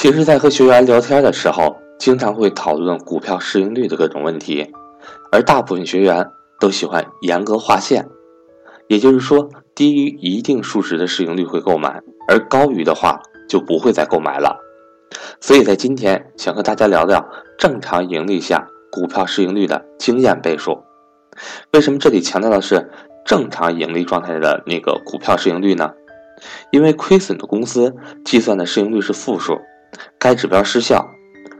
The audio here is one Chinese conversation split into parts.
平时在和学员聊天的时候，经常会讨论股票市盈率的各种问题，而大部分学员都喜欢严格划线，也就是说，低于一定数值的市盈率会购买，而高于的话就不会再购买了。所以在今天想和大家聊聊正常盈利下股票市盈率的经验倍数。为什么这里强调的是正常盈利状态的那个股票市盈率呢？因为亏损的公司计算的市盈率是负数。该指标失效，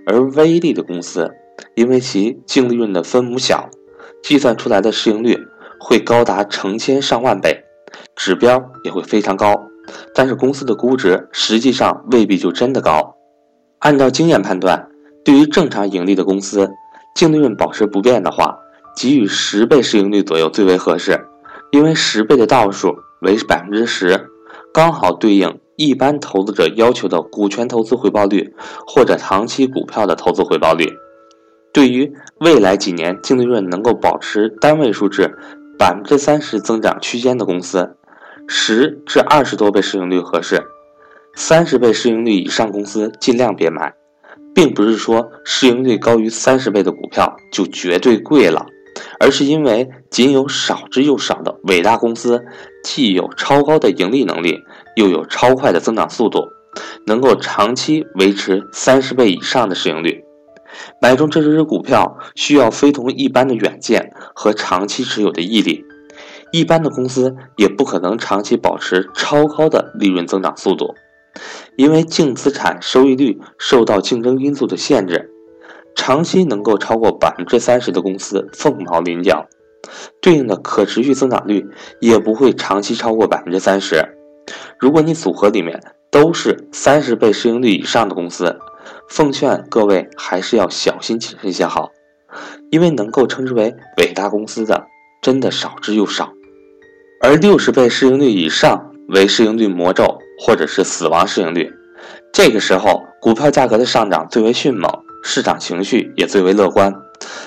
而微利的公司，因为其净利润的分母小，计算出来的市盈率会高达成千上万倍，指标也会非常高，但是公司的估值实际上未必就真的高。按照经验判断，对于正常盈利的公司，净利润保持不变的话，给予十倍市盈率左右最为合适，因为十倍的倒数为百分之十，刚好对应。一般投资者要求的股权投资回报率，或者长期股票的投资回报率，对于未来几年净利润能够保持单位数至百分之三十增长区间的公司，十至二十多倍市盈率合适，三十倍市盈率以上公司尽量别买，并不是说市盈率高于三十倍的股票就绝对贵了。而是因为仅有少之又少的伟大公司，既有超高的盈利能力，又有超快的增长速度，能够长期维持三十倍以上的市盈率。买中这只股票需要非同一般的远见和长期持有的毅力。一般的公司也不可能长期保持超高的利润增长速度，因为净资产收益率受到竞争因素的限制。长期能够超过百分之三十的公司凤毛麟角，对应的可持续增长率也不会长期超过百分之三十。如果你组合里面都是三十倍市盈率以上的公司，奉劝各位还是要小心谨慎些好，因为能够称之为伟大公司的真的少之又少。而六十倍市盈率以上为市盈率魔咒或者是死亡市盈率，这个时候股票价格的上涨最为迅猛。市场情绪也最为乐观，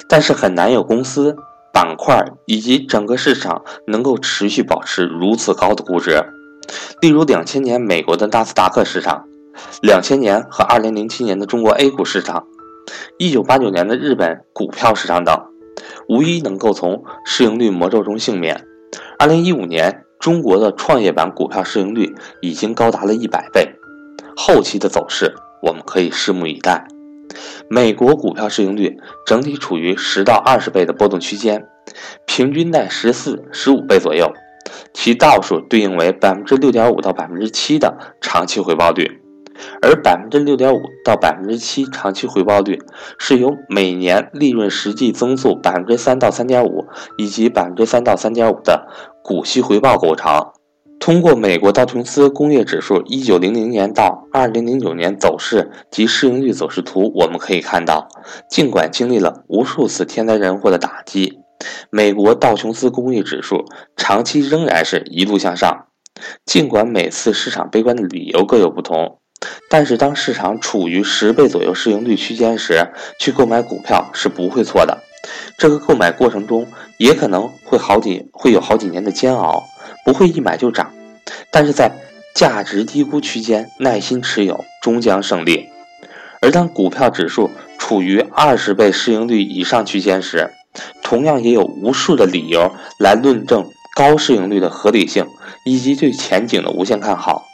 但是很难有公司板块以及整个市场能够持续保持如此高的估值。例如，两千年美国的纳斯达克市场，两千年和二零零七年的中国 A 股市场，一九八九年的日本股票市场等，无一能够从市盈率魔咒中幸免。二零一五年，中国的创业板股票市盈率已经高达了一百倍，后期的走势我们可以拭目以待。美国股票市盈率整体处于十到二十倍的波动区间，平均在十四、十五倍左右，其倒数对应为百分之六点五到百分之七的长期回报率，而百分之六点五到百分之七长期回报率是由每年利润实际增速百分之三到三点五以及百分之三到三点五的股息回报构成。通过美国道琼斯工业指数一九零零年到二零零九年走势及市盈率走势图，我们可以看到，尽管经历了无数次天灾人祸的打击，美国道琼斯工业指数长期仍然是一路向上。尽管每次市场悲观的理由各有不同，但是当市场处于十倍左右市盈率区间时，去购买股票是不会错的。这个购买过程中也可能会好几会有好几年的煎熬，不会一买就涨，但是在价值低估区间耐心持有终将胜利。而当股票指数处于二十倍市盈率以上区间时，同样也有无数的理由来论证高市盈率的合理性以及对前景的无限看好。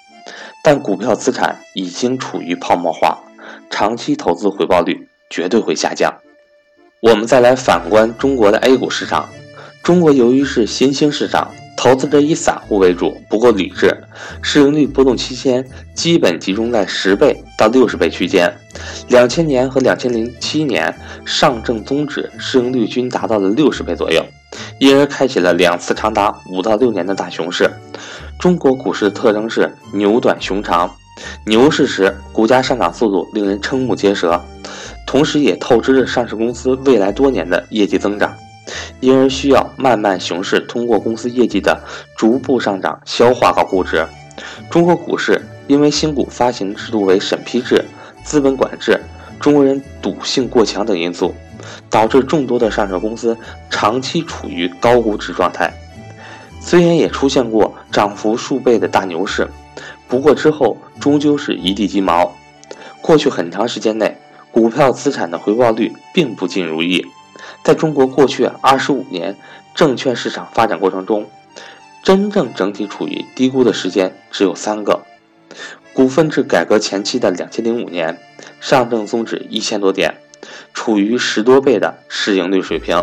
但股票资产已经处于泡沫化，长期投资回报率绝对会下降。我们再来反观中国的 A 股市场，中国由于是新兴市场，投资者以散户为主，不够理智，市盈率波动期间基本集中在十倍到六十倍区间。两千年和两千零七年，上证综指市盈率均达到了六十倍左右，因而开启了两次长达五到六年的大熊市。中国股市的特征是牛短熊长，牛市时股价上涨速度令人瞠目结舌。同时，也透支着上市公司未来多年的业绩增长，因而需要慢慢熊市通过公司业绩的逐步上涨消化高估值。中国股市因为新股发行制度为审批制、资本管制、中国人赌性过强等因素，导致众多的上市公司长期处于高估值状态。虽然也出现过涨幅数倍的大牛市，不过之后终究是一地鸡毛。过去很长时间内，股票资产的回报率并不尽如意。在中国过去二十五年证券市场发展过程中，真正整体处于低估的时间只有三个：股份制改革前期的两千零五年，上证综指一千多点，处于十多倍的市盈率水平。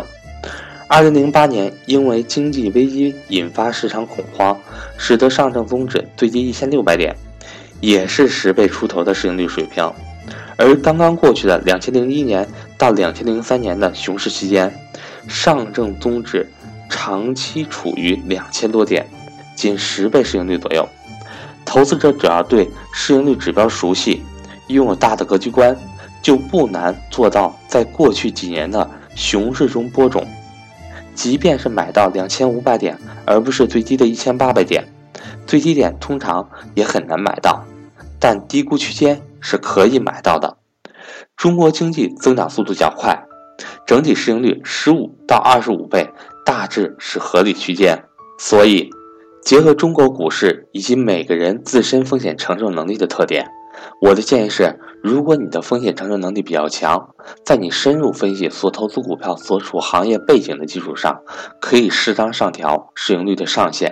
二零零八年，因为经济危机引发市场恐慌，使得上证综指最低一千六百点，也是十倍出头的市盈率水平。而刚刚过去的两千零一年到两千零三年的熊市期间，上证综指长期处于两千多点，仅十倍市盈率左右。投资者只要对市盈率指标熟悉，拥有大的格局观，就不难做到在过去几年的熊市中播种。即便是买到两千五百点，而不是最低的一千八百点，最低点通常也很难买到，但低估区间是可以买到的。中国经济增长速度较快，整体市盈率十五到二十五倍大致是合理区间，所以结合中国股市以及每个人自身风险承受能力的特点。我的建议是，如果你的风险承受能力比较强，在你深入分析所投资股票所处行业背景的基础上，可以适当上调市盈率的上限；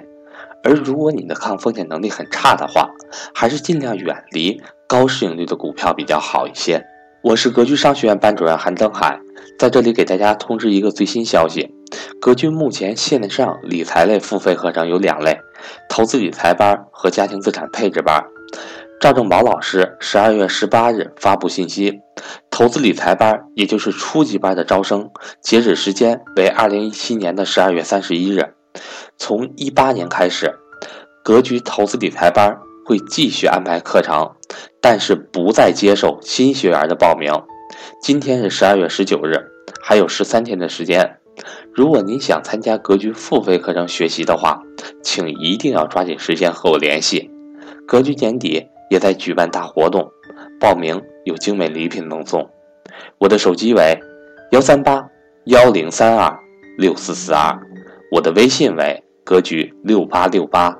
而如果你的抗风险能力很差的话，还是尽量远离高市盈率的股票比较好一些。我是格局商学院班主任韩登海，在这里给大家通知一个最新消息：格局目前线上理财类付费课程有两类，投资理财班和家庭资产配置班。赵正宝老师十二月十八日发布信息，投资理财班，也就是初级班的招生截止时间为二零一七年的十二月三十一日。从一八年开始，格局投资理财班会继续安排课程，但是不再接受新学员的报名。今天是十二月十九日，还有十三天的时间。如果您想参加格局付费课程学习的话，请一定要抓紧时间和我联系。格局年底。也在举办大活动，报名有精美礼品赠送。我的手机为幺三八幺零三二六四四二，我的微信为格局六八六八。